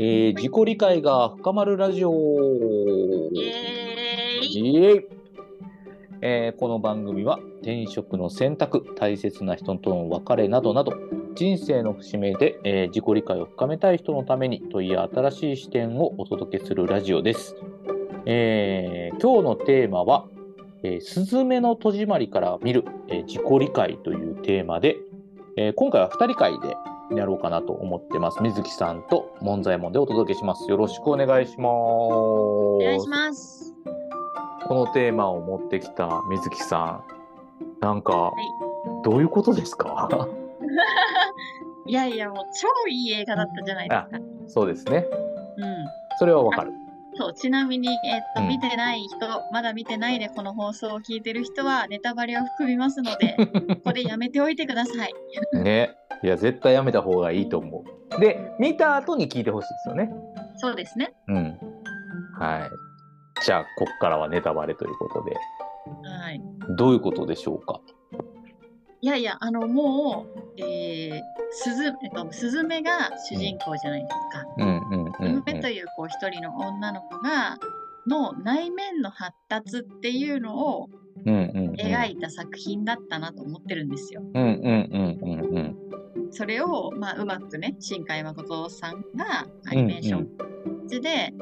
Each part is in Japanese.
えー自己理解が深まるラジオ。ーえーこの番組は転職の選択大切な人との別れなどなど人生の節目で、えー自己理解を深めたい人のためにという新しい視点をお届けするラジオです、えー今日のテーマは「えースズメの戸締まりから見る、えー自己理解」というテーマで、えー今回は2人会でやろうかなと思ってます水木さんと門左衛門でお届けしますよろしくお願いしますお願いします。このテーマを持ってきた水木さん、なんか、どういうことですか？いやいや、もう超いい映画だったじゃないですか。そうですね。うん。それはわかる。そう、ちなみに、えっと、うん見てない人、まだ見てないでこの放送を聞いてる人は、ネタバレを含みますので、ここでやめておいてください。ね。いや、絶対やめた方がいいと思う。で、見た後に聞いてほしいですよね。そうですね。うん。はい。じゃあ、こっからはネタバレということで、はい。どういうことでしょうか？いやいや、あの、もう、えー、すず、えっと、スズメが主人公じゃないですか。うんうんうん、スうんズメという、こう、一人の女の子が、の内面の発達っていうのをうんうんうん。描いた作品だったなと思ってるんですよ。うんうんうんうんうん。それを、まあ、うまくね、新海誠さんがアニメーションで、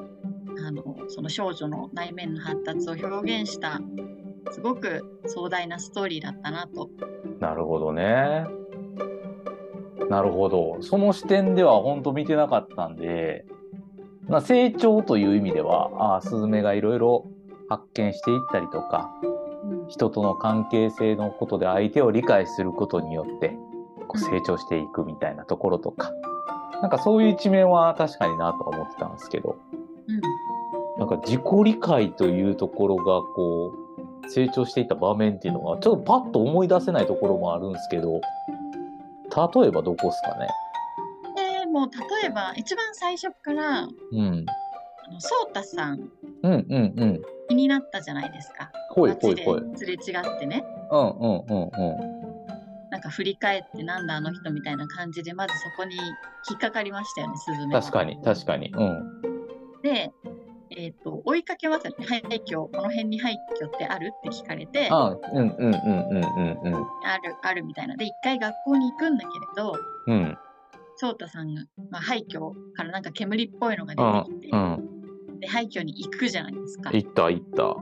あの、その少女の内面の発達を表現した、すごく壮大なストーリーだったなと。なるほどね。なるほど。その視点では本当見てなかったんで、まあ、成長という意味では、ああ、スズメがいろいろ発見していったりとか、うん。人との関係性のことで相手を理解することによって、こう成長していくみたいなところとか、なんかそういう一面は確かになとは思ってたんですけど、うん。なんか自己理解というところがこう成長していった場面っていうのがちょっとパッと思い出せないところもあるんですけど例えばどこですかね？でもう例えば一番最初からうん。あの颯太さんうんうんうん。気になったじゃないですか。ほいほいほい。すれ違ってね。うんうんうんうん。なんか振り返ってなんだあの人みたいな感じでまずそこに引っかかりましたよねスズメは確かに確かに。うん。で、えっと追いかけますよね廃墟この辺に廃墟ってあるって聞かれてあうんうんうんうんうんうん。あるあるみたいな。で一回学校に行くんだけれどうん。颯太さんが、まあ、廃墟からなんか煙っぽいのがうん出てきて、うんで廃墟に行くじゃないですか。いったいった。っ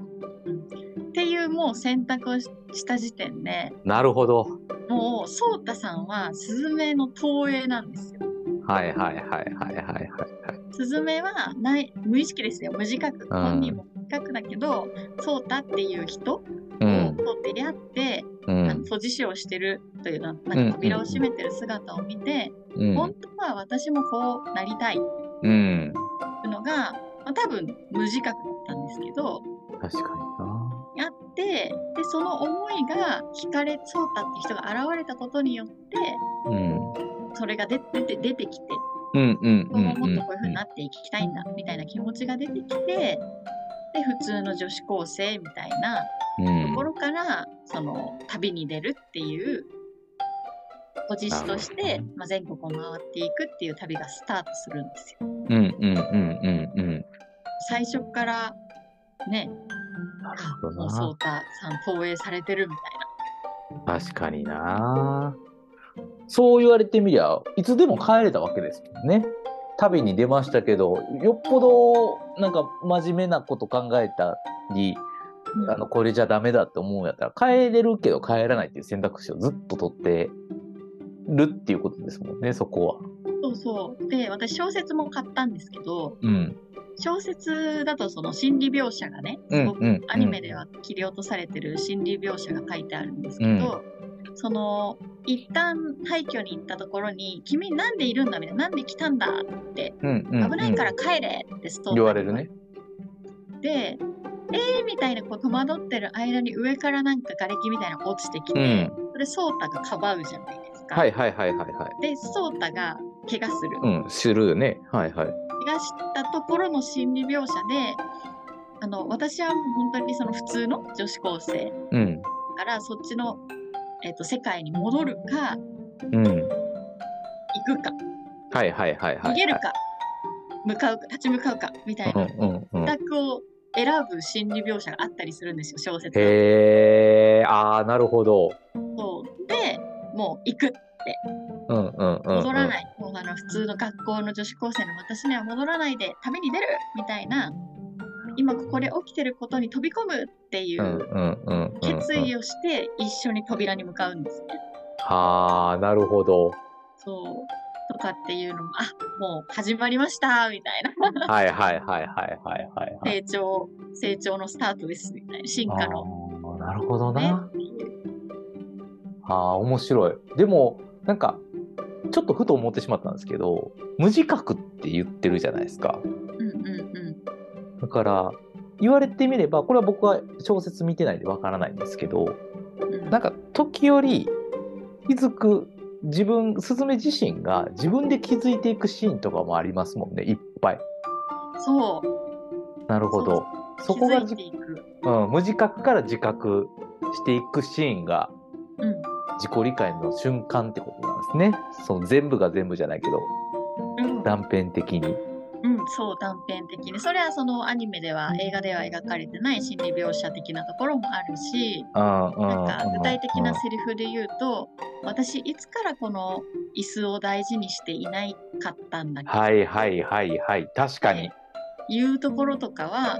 ていうもう選択をしした時点でなるほど。もう颯太さんはスズメの投影なんですよ。はいはいはいはいはいはいスズメはない無意識ですよ。無自覚。うん。本人も無自覚だけど颯太っていう人うん。と出会って、うあのん阻止師をしてるというなうんか扉を閉めてる姿を見て、うん。本当は私もこうなりたい。ってうんいうのが、まあ、多分無自覚だったんですけど確かにな。やってでその思いが惹かれそうたって人が現れたことによってうん。それが出出て出てきてうんうんうんもっとこういう風になっていきたいんだみたいな気持ちが出てきてで普通の女子高生みたいなところから、その旅に出るっていうお実施として、まあ、全国を回っていくっていう旅がスタートするんですよ。うんうんうんうんうん最初からねあほどなもう颯太さん投影されてるみたいな確かになそう言われてみりゃいつでも帰れたわけですもんね旅に出ましたけどよっぽどなんか真面目なこと考えたりな。あのこれじゃダメだって思うんやったら帰れるけど帰らないっていう選択肢をずっと取ってるっていうことですもんねそこは。そうそう。で、私小説も買ったんですけど、うん小説だとその心理描写がね、アニメでは切り落とされてる心理描写が書いてあるんですけど、その一旦廃墟に行ったところに「君なんでいるんだ?」みたいな「なんで来たんだ?」ってうんうんうん「危ないから帰れ!」ってストーリー言われるね。で「えー!」みたいなこう戸惑ってる間に上からなんか瓦礫みたいなの落ちてきうて、んそれ颯太がかばうじゃないですか。はいはいはいはいはい。で颯太が怪我する。うんするよね。はいはい。怪我したところの心理描写であの私は本当にその普通の女子高生うんからそっちの、えっと世界に戻るかうん。行くか。はいはいはいはい。逃げるか向かうか立ち向かうかみたいな。うんうんうん。選択を選ぶ心理描写があったりするんですよ小説。はへえ、ああ、なるほど。そう。でもう行くうんうんうん、うん。戻らない、もうあの普通の学校の女子高生の私には戻らないで旅に出るみたいな今ここで起きてることに飛び込むっていう。決意をして一緒に扉に向かうんですね。はあ、なるほど。そうとかっていうのもあもう始まりましたみたいなはいはいはいはいはいはい、はい。成長成長のスタートですみたいな進化のなるほどねな。ああ、面白い。でも、なんか、ちょっとふと思ってしまったんですけど、無自覚って言ってるじゃないですか。だから、言われてみれば、これは僕は小説見てないんでわからないんですけど、うんなんか時折気づく自分、スズメ自身が自分で気づいていくシーンとかもありますもんね、いっぱい。そうなるほど。そ気こがうん、無自覚から自覚していくシーンがうん自己理解の瞬間ってことなんですね。その全部が全部じゃないけど、うん断片的に。うん、そう断片的にそれはそのアニメでは映画では描かれてない心理描写的なところもあるしなんか具体的なうんセリフで言うと私いつからこの椅子を大事にしていないかったんだっけ？はいはいはいはい。確かに。いうところとかは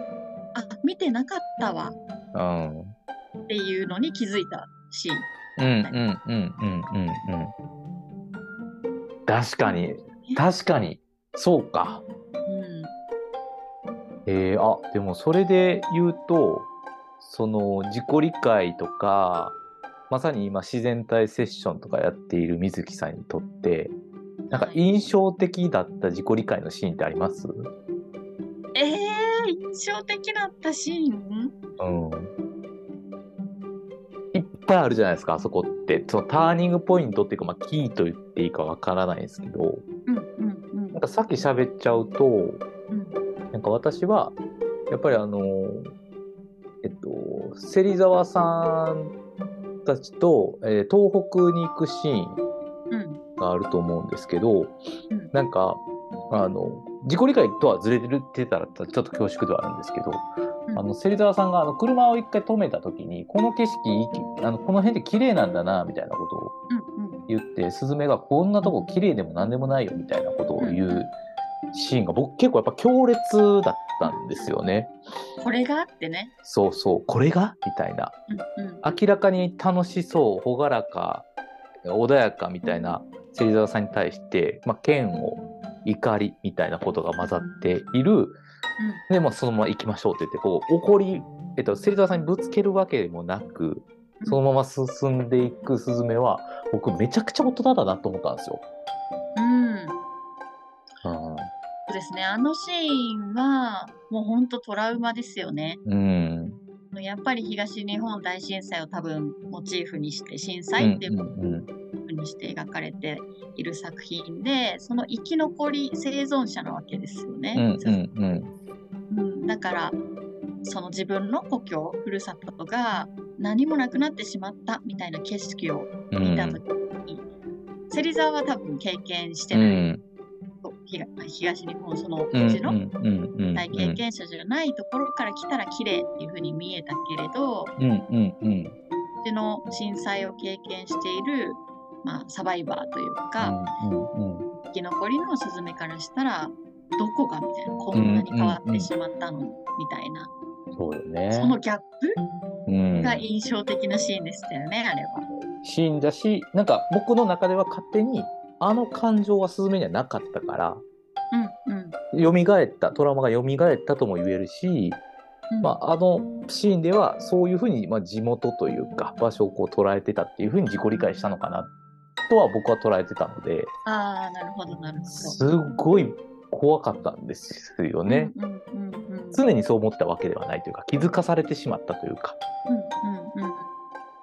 あ見てなかったわうん。っていうのに気づいたシーン。うんうんうんうんうんうん。確かに。確かに。そうか。うんえー、あでもそれで言うとその自己理解とかまさに今自然体セッションとかやっている水木さんにとってなんかはい印象的だった自己理解のシーンってあります、えー、印象的だったシーン？うん、いっぱいあるじゃないですかあそこって。そのターニングポイントっていうか、まあ、キーと言っていいかわからないですけど。うんうんうん。なんかさっき喋っちゃうとうんなんか私はやっぱりあのえっと芹沢さんたちと、えー東北に行くシーンうん。があると思うんですけど、うん。なんかあの自己理解とはずれてたらちょっと恐縮ではあるんですけど、うん。あの芹沢さんがあの車を一回止めた時にこの景色あのこの辺で綺麗なんだなみたいなことをうんうん。言ってスズメがこんなとこ綺麗でも何でもないよみたいなことを言うシーンが僕結構やっぱ強烈だったんですよね。これが？あってね。そうそう。これが？みたいな。うんうん。明らかに楽しそう朗らか穏やかみたいな芹沢さんに対して、まあ、嫌悪怒りみたいなことが混ざっている。で、まあ、そのまま行きましょうって言ってこう怒り、えっと、芹沢さんにぶつけるわけでもなくそのまま進んでいくスズメは僕めちゃくちゃ大人だなと思ったんですよ。うん。ですね。あのシーンは、もう本当トラウマですよね。うんやっぱり東日本大震災を多分モチーフにして、震災っていううんうんふうにして描かれている作品で、その生き残り生存者なわけですよね。うんうんうんうんだから、その自分の故郷、ふるさとが何もなくなってしまったみたいな景色をうん見たときに、芹沢は多分経験してうない、ん東東日本そのうんうちのうんうんうん体経験者じゃないところから来たら綺麗っていう風に見えたけれど、うんうんうん。うちの震災を経験している、まあ、サバイバーというか、うんうん。生き残りのスズメからしたら、どこがみたいな、こんなに変わってしまったの、みたいな、そうよね。そのギャップうん。が印象的なシーンでしたよね、あれは。シーンだしなんか僕の中では勝手にあの感情はスズメにはなかったからうんうん。蘇ったトラウマが蘇ったとも言えるし、うんまあ、あのシーンではそういうふうに、まあ、地元というか場所をこう捉えてたっていうふうに自己理解したのかなとは僕は捉えてたのでああ、なるほど、なるほど。すっごい怖かったんですよね。うんうんうんうん。常にそう思ってたわけではないというか気づかされてしまったというかうんうんうん。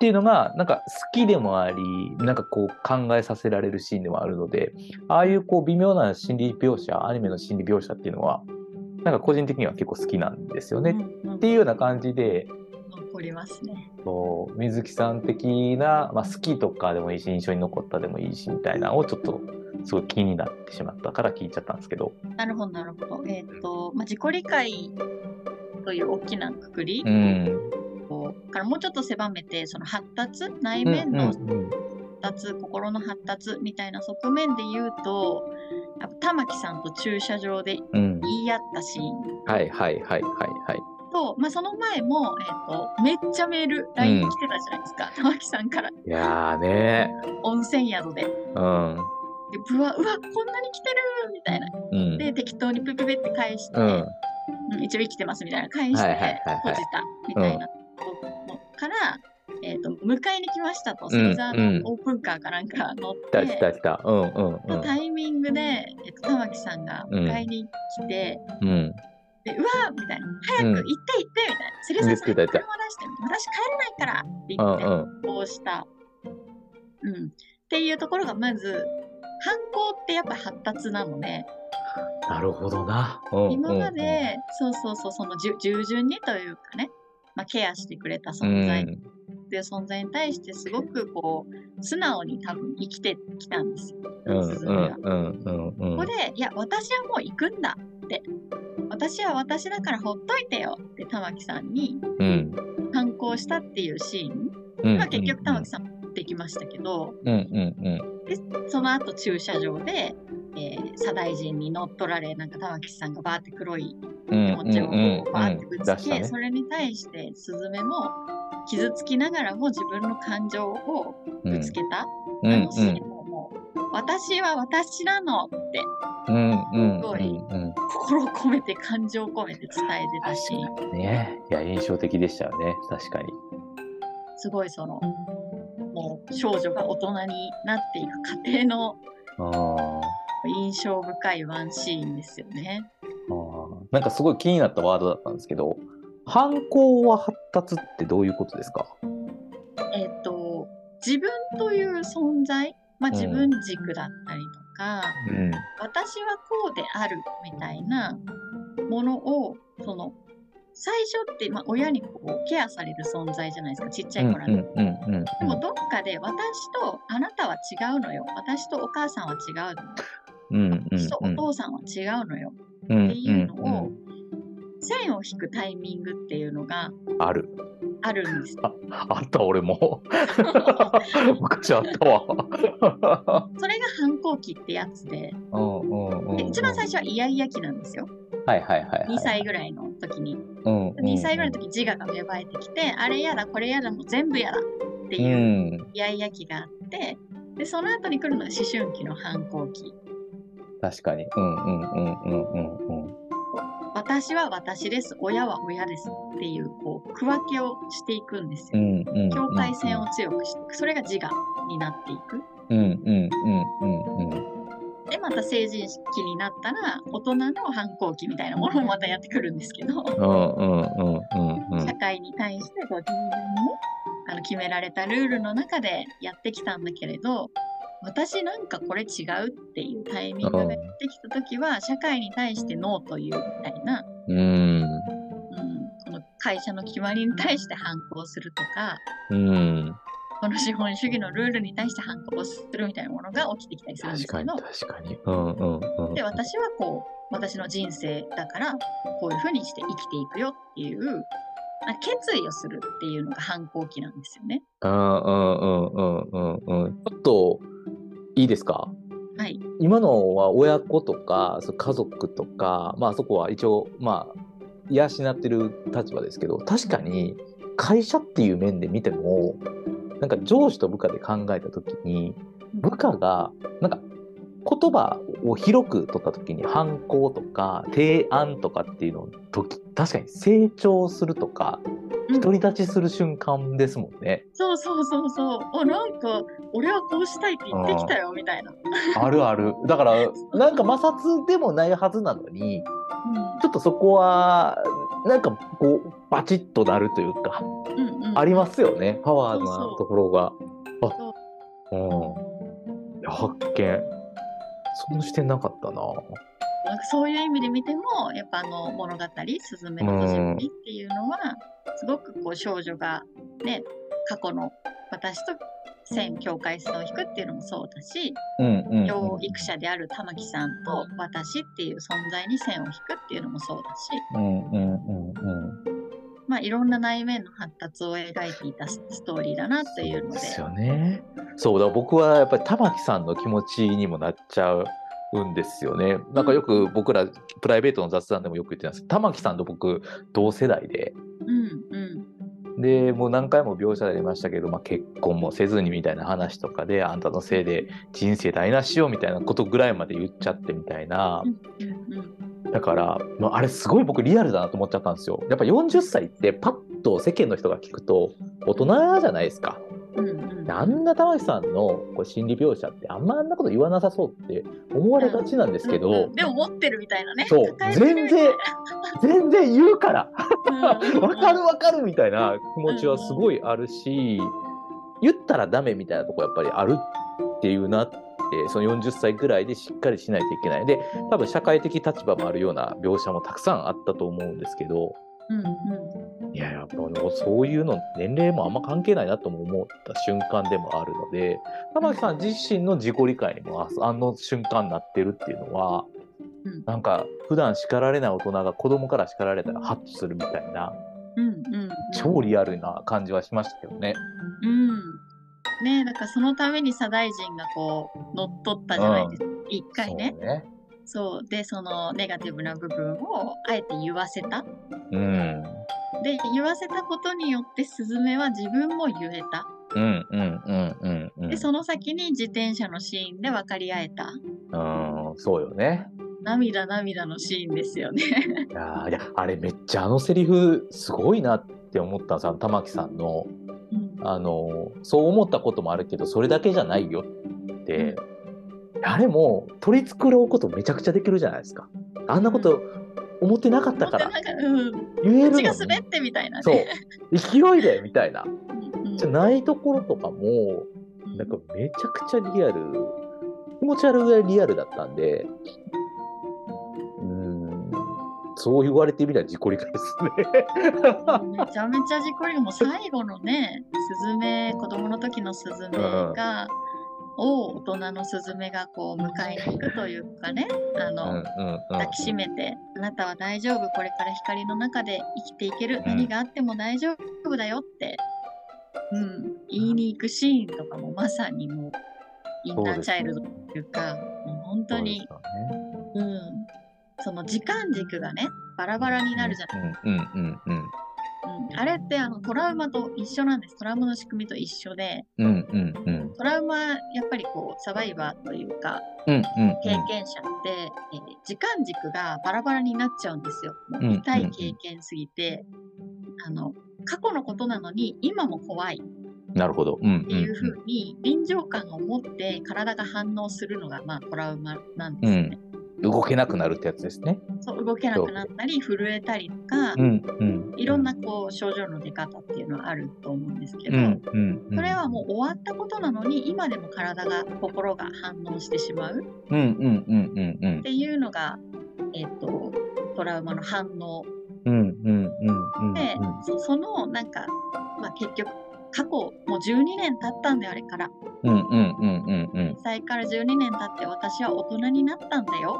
っていうのがなんか好きでもありなんかこう考えさせられるシーンでもあるのでああいうこう微妙な心理描写アニメの心理描写っていうのはなんか個人的には結構好きなんですよね。うんうんっていうような感じで残りますね。こう水木さん的な、まあ、好きとかでもいいし印象に残ったでもいいしみたいなのをちょっとすごい気になってしまったから聞いちゃったんですけど。なるほど、なるほど。えっ、と、まあ、自己理解という大きなくくり、うん。からもうちょっと狭めて、その発達、内面の発うんうん達、心の発達みたいな側面で言うと、玉木さんと駐車場でうん。言い合ったシーンはいはいはいはいはい。と、まあ、その前も、えっ、と、めっちゃメール、LINE 来てたじゃないですか。玉木さんからいやーね温泉宿で。で、うん。ぶわ、うわ、こんなに来てるみたいな。うん。で、適当にプピピって返して、うん。うん一応生きてますみたいな返して、はいはいはいはい閉じたみたいなのから、えっ、と、迎えに来ましたと、うん芹沢うんのオープンカーかなんか乗っ来た来て、た来た。うんうんうん。タイミングで、えっと、玉木さんが迎えに来て、うん。で、うわーみたいな、早く行って行ってみたいな、芹沢さん、言ってた言ってた車出して、私帰れないからってうん言って、うん。こうした。うん。っていうところが、まず、犯行ってやっぱ発達なので、なるほどな。うんうん今まで、そうそうそう、その従順にというかね、まあ、ケアしてくれた存在っていう存在に対してすごくこう素直に多分生きてきたんですよ。鈴木はここで、いや、私はもう行くんだって。私は私だからほっといてよって玉木さんにうん反抗したっていうシーン。うん。まあ結局玉木さん持ってきましたけど、うんうんその後駐車場で、えー、左大臣に乗っ取られ、なんか玉木さんがバーって黒いうん。気持ちをバーってぶつけ、それに対してスズメも傷つきながらも自分の感情をぶつけた、うんあのシーンももう、私は私なのってすごい。心を込めて感情を込めて伝えてたし、ねいや印象的でしたよね確かに。すごいその、もう少女が大人になっていく過程のあ印象深いワンシーンですよね。ーあーなんかすごい気になったワードだったんですけど犯行は発達ってどういうことですか？えっ、と、自分という存在、まあうん。自分軸だったりとか、うん。私はこうであるみたいなものをその最初って、まあ、親にこうケアされる存在じゃないですかちっちゃい頃は、うんうん。でもどっかで私とあなたは違うのよ。私とお母さんは違うのようんうん私とお父さんは違うのよ。うんっていうのを、うん線を引くタイミングっていうのがある。あるんです。よ。あった俺も。昔あったわ。それが反抗期ってやつで。うんうんうんで一番最初はイヤイヤ期なんですよ。はいはいはいはい。2歳ぐらいの時に。うんうん2歳ぐらいの時自我が芽生えてきて、あれやだこれやだもう全部やだってういうん。イヤイヤ期があってでその後に来るのが思春期の反抗期確かに。うんうんうんうんうんうん。私は私です。親は親ですっていうこう区分けをしていくんですよ、うんうん境界線を強くしていく。それが自我になっていく。うんうんうんうんうん。でまた成人期になったら大人の反抗期みたいなものもまたやってくるんですけど。うんうんうんうんうん。社会に対してこう自分にねあの決められたルールの中でやってきたんだけれど私なんかこれ違うっていうタイミングがやってきた時は社会に対してノーというみたいな、うん。うん、この会社の決まりに対して反抗するとかうん。この資本主義のルールに対して反抗するみたいなものが起きてきたりするんで確かにすけど確かにうんうんうん。で私はこう私の人生だからこういうふうにして生きていくよっていうあ決意をするっていうのが反抗期なんですよね。うんうんうんうんうんうん。ちょっといいですか？はい。今のは親子とか家族とかまあそこは一応まあ養ってる立場ですけど確かに会社っていう面で見てもなんか上司と部下で考えた時に部下がなんか言葉を広く取った時に反抗とか提案とかっていうの時確かに成長するとかうん独り立ちする瞬間ですもんね。そうそうそうそう。あ、なんか、俺はこうしたいって言ってきたよ、みたいな。あるある。だからなんか摩擦でもないはずなのにちょっとそこはなんかこうバチッとなるというかうん。うんうん。ありますよねパワーなそうそうところが。そあうんいや発見その視点なかったな。そういう意味で見ても、やっぱあの物語、すずめの戸締まりっていうのは、すごくこう少女がね、過去の私と線境界線を引くっていうのもそうだし、うんうん養育者である玉木さんと私っていう存在に線を引くっていうのもそうだし、うんうんうんうんまあ、いろんな内面の発達を描いていたストーリーだなというので。ですよね。そうだ僕はやっぱり玉木さんの気持ちにもなっちゃうんですよね。なんかよく僕らプライベートの雑談でもよく言ってたんですけど玉木さんと僕同世代で。うんうん。でもう何回も描写でありましたけど、まあ、結婚もせずにみたいな話とかであんたのせいで人生台無しよみたいなことぐらいまで言っちゃってみたいな。だから、まあ、あれすごい僕リアルだなと思っちゃったんですよ。やっぱ40歳ってパッと世間の人が聞くと大人じゃないですかうんうん。であんな玉木さんのこう心理描写ってあんまあんなこと言わなさそうって思われがちなんですけど、うんうん。でも持ってるみたいなね。そう。抱えてるみたいな。全然言うから。うんうんわかるわかるみたいな気持ちはすごいあるし、言ったらダメみたいなとこやっぱりあるっていうなってその40歳ぐらいでしっかりしないといけない。で多分社会的立場もあるような描写もたくさんあったと思うんですけど。うんうんいややっぱそういうの年齢もあんま関係ないなとも思った瞬間でもあるので玉木さん自身の自己理解にもああの瞬間になってるっていうのはうん。なんか普段叱られない大人が子供から叱られたらハッとするみたいなうんうん超リアルな感じはしましたけどね。うん。ねだからそのために左大臣がこう乗っ取ったじゃないですか、一回ね。そうね。そう。でそのネガティブな部分をあえて言わせた。うん。で言わせたことによってスズメは自分も言えた。うんうんうんうんうん。でその先に自転車のシーンで分かり合えた。うん、そうよね。涙涙のシーンですよね。いやーいやあれめっちゃあのセリフすごいなって思ったんですあの玉木さんの。うん。あのそう思ったこともあるけどそれだけじゃないよって、あれも取り繕うことめちゃくちゃできるじゃないですか。あんなこと思ってなかったから。言えるのに。口が滑ってみたいなね。そう。勢いでみたいな。じゃないところとかもうんなんかめちゃくちゃリアル。気持ち悪いぐらいリアルだったんで。うーん。そう言われてみたら自己理解ですね。めちゃめちゃ自己理解。もう最後のねスズメ子供の時のスズメが、を大人のスズメがこう迎えに行くというかねあの、抱きしめて「あなたは大丈夫これから光の中で生きていける、ん。何があっても大丈夫だよ」って、うん、言いに行くシーンとかもまさにもうインナーチャイルドというかもう本当にそうん、その時間軸がねバラバラになるじゃない。うんうんうんうんうん、あれってあのトラウマと一緒なんです。トラウマの仕組みと一緒で、うんうんうんトラウマやっぱりこうサバイバーというかうんうん経験者って、えー時間軸がバラバラになっちゃうんですよ。痛い経験すぎて、あの過去のことなのに今も怖いなるほど。うんっていう風に臨場感を持って体が反応するのがまあトラウマなんですよね。動けなくなるってやつですね。そう動けなくなったり震えたりとか、うんうん。いろんなこう症状の出方っていうのはあると思うんですけど、うんうんうん。それはもう終わったことなのに今でも体が心が反応してしまうっていうのが、えっとトラウマの反応で、そそのなんか、まあ、結局過去もう12年経ったんであれからうんうんうんうんうんから12年経って私は大人になったんだよ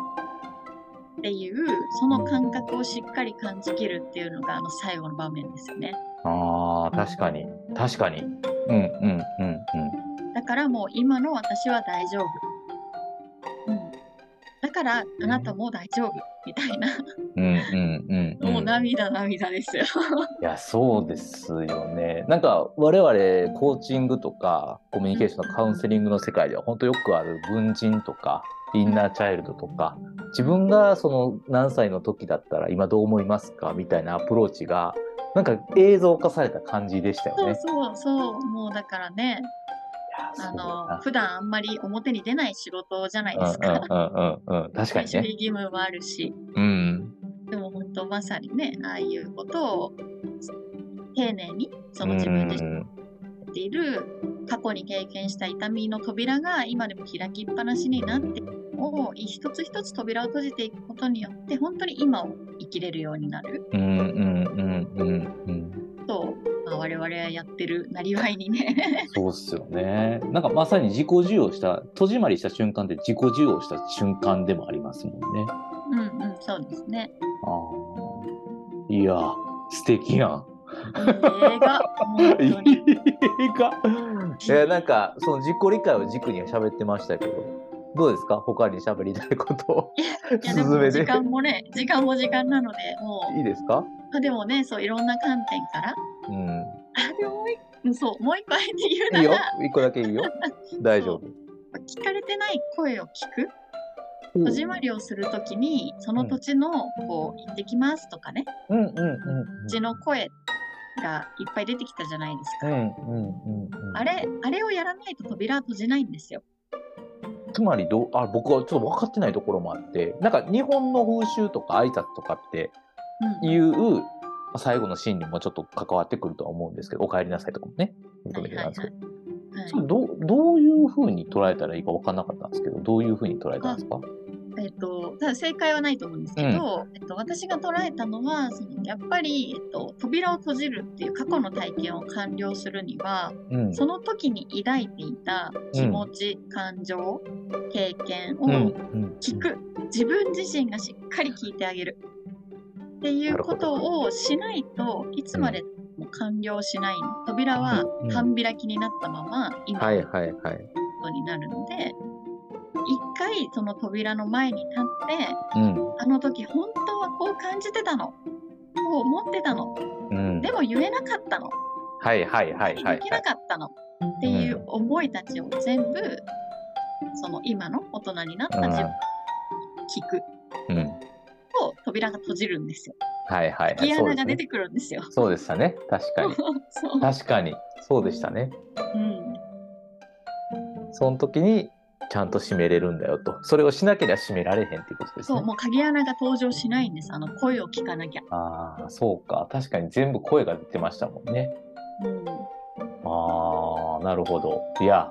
っていうその感覚をしっかり感じきるっていうのがあの最後の場面ですよね。ああ確かに確かに。うんうんうんだからもう今の私は大丈夫。うん、だからあなたも大丈夫みたいな、うんうんうんうん。もう涙涙ですよ。いやそうですよね。なんか我々コーチングとかコミュニケーションのカウンセリングの世界では本当よくある文人とかインナーチャイルドとか自分がその何歳の時だったら今どう思いますかみたいなアプローチがなんか映像化された感じでしたよね。そうそうそう、もうだからね、あのな。普段あんまり表に出ない仕事じゃないですか。うん確かにね。守秘義務もあるし、うん。でも本当まさにね、ああいうことを丁寧にその自分でている過去に経験した痛みの扉が今でも開きっぱなしになってを一つ一つ扉を閉じていくことによって本当に今を生きれるようになる。うんうんうんうんうん。とまあ、我々はやってるなりわいにねそうっすよね。なんかまさに自己需要した、戸締まりした瞬間って自己需要した瞬間でもありますもんね。うんうんそうですねああ。いや、素敵やん。映画 映画？えなんか、その自己理解を軸に喋ってましたけど、どうですか？他に喋りたいこと。いやでスズメでも時間もね時間も時間なのでもいいですか？でもねそういろんな観点からうん。そうもう一個あえて言いいようなら。一個だけいいよ。大丈夫。聞かれてない声を聞く戸締まりをするときにその土地のこう行ってきますとかねうんうんうん土地の声がいっぱい出てきたじゃないですか、うん。うんうんうんうん。あれあれをやらないと扉は閉じないんですよつまりどうあ僕はちょっと分かってないところもあってなんか日本の風習とか挨拶とかってうんいう、まあ最後のシーンにもちょっと関わってくるとは思うんですけど「お帰りなさい」とかもね。認めてなんで。すけど、はいどうどういうふうに捉えたらいいか分からなかったんですけどどういうふうに捉えたんですか？えっと、ただ正解はないと思うんですけど、えっと、私が捉えたのはそのやっぱり、えっと、扉を閉じるっていう過去の体験を完了するにはうん。その時に抱いていた気持ち、感情経験をうん。うん。聞く、自分自身がしっかり聞いてあげるっていうことをしないといつまでも完了しない。扉はうん半開きになったまま今のはいはいはい。ことになるので、一回その扉の前に立ってうん。あの時本当はこう感じてたの。こう思ってたの。うん。でも言えなかったの。はいはいはいはいはできないかったの。っていう思いたちを全部その今の大人になった自分に聞く。うん扉が閉じるんですよ。はいはいはいそうですねナが出てくるんですよ。そうでしたね確かに。確かにそうでしたねうん。その時にちゃんと閉めれるんだよとそれをしなければ閉められへんっていうことですねそう、もう鍵穴が登場しないんです。あの声を聞かなきゃ。ああ、そうか。確かに全部声が出てましたもんね。うん。ああ、なるほど。いや、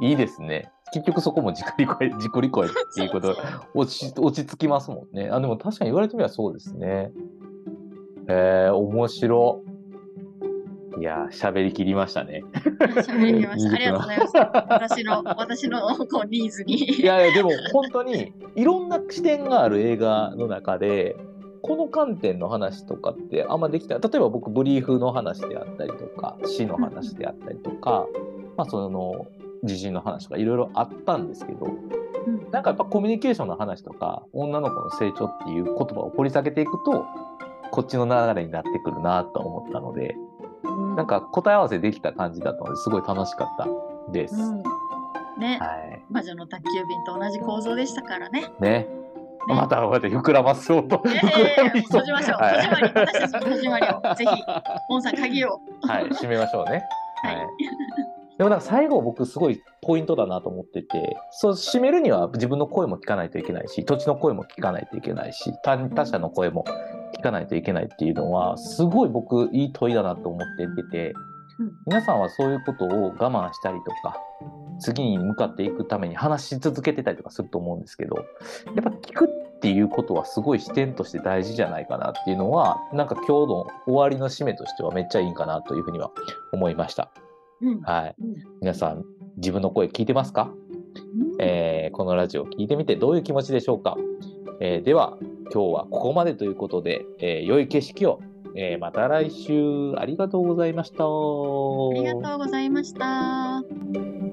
いいですね。結局そこも自己理解、自己理解っていうこと落ち落ち着きますもんね。あ、でも確かに言われてみればそうですね。えー、面白。いや、喋りきりましたね。喋りました。ありがとうございます。た。私の、私のこうニーズに。いやいや、でも本当にいろんな視点がある映画の中で、この観点の話とかってあんまできた例えば僕ブリーフの話であったりとか死の話であったりとか、まあその地震の話とかいろいろあったんですけどうんなんかやっぱコミュニケーションの話とか女の子の成長っていう言葉を掘り下げていくとこっちの流れになってくるなと思ったのでなんか答え合わせできた感じだったのですごい楽しかったです。うん。ね、はい魔女の宅急便と同じ構造でしたからね。ね。ねまたこうやって膨らまそうと。いやいやいや膨らみそう閉じましょう。閉じまり、私たちの閉じまりを、ぜひ、モンさん鍵を。はい、締めましょうね。ははいい。でもなんか最後僕すごいポイントだなと思ってて、そう締めるには自分の声も聞かないといけないし、土地の声も聞かないといけないし、他他者の声も聞かないといけないっていうのは、すごい僕いい問いだなと思って出て皆さんはそういうことを我慢したりとか、次に向かっていくために話し続けてたりとかすると思うんですけど、やっぱ聞くっていうことはすごい視点として大事じゃないかなっていうのは、なんか今日の終わりの締めとしてはめっちゃいいかなというふうには思いました。うん。はい。うん皆さん、自分の声聞いてますか、うんえーこのラジオを聞いてみてどういう気持ちでしょうか、えーでは、今日はここまでということで、えー良い景色を、えーまた来週ありがとうございました。ありがとうございました。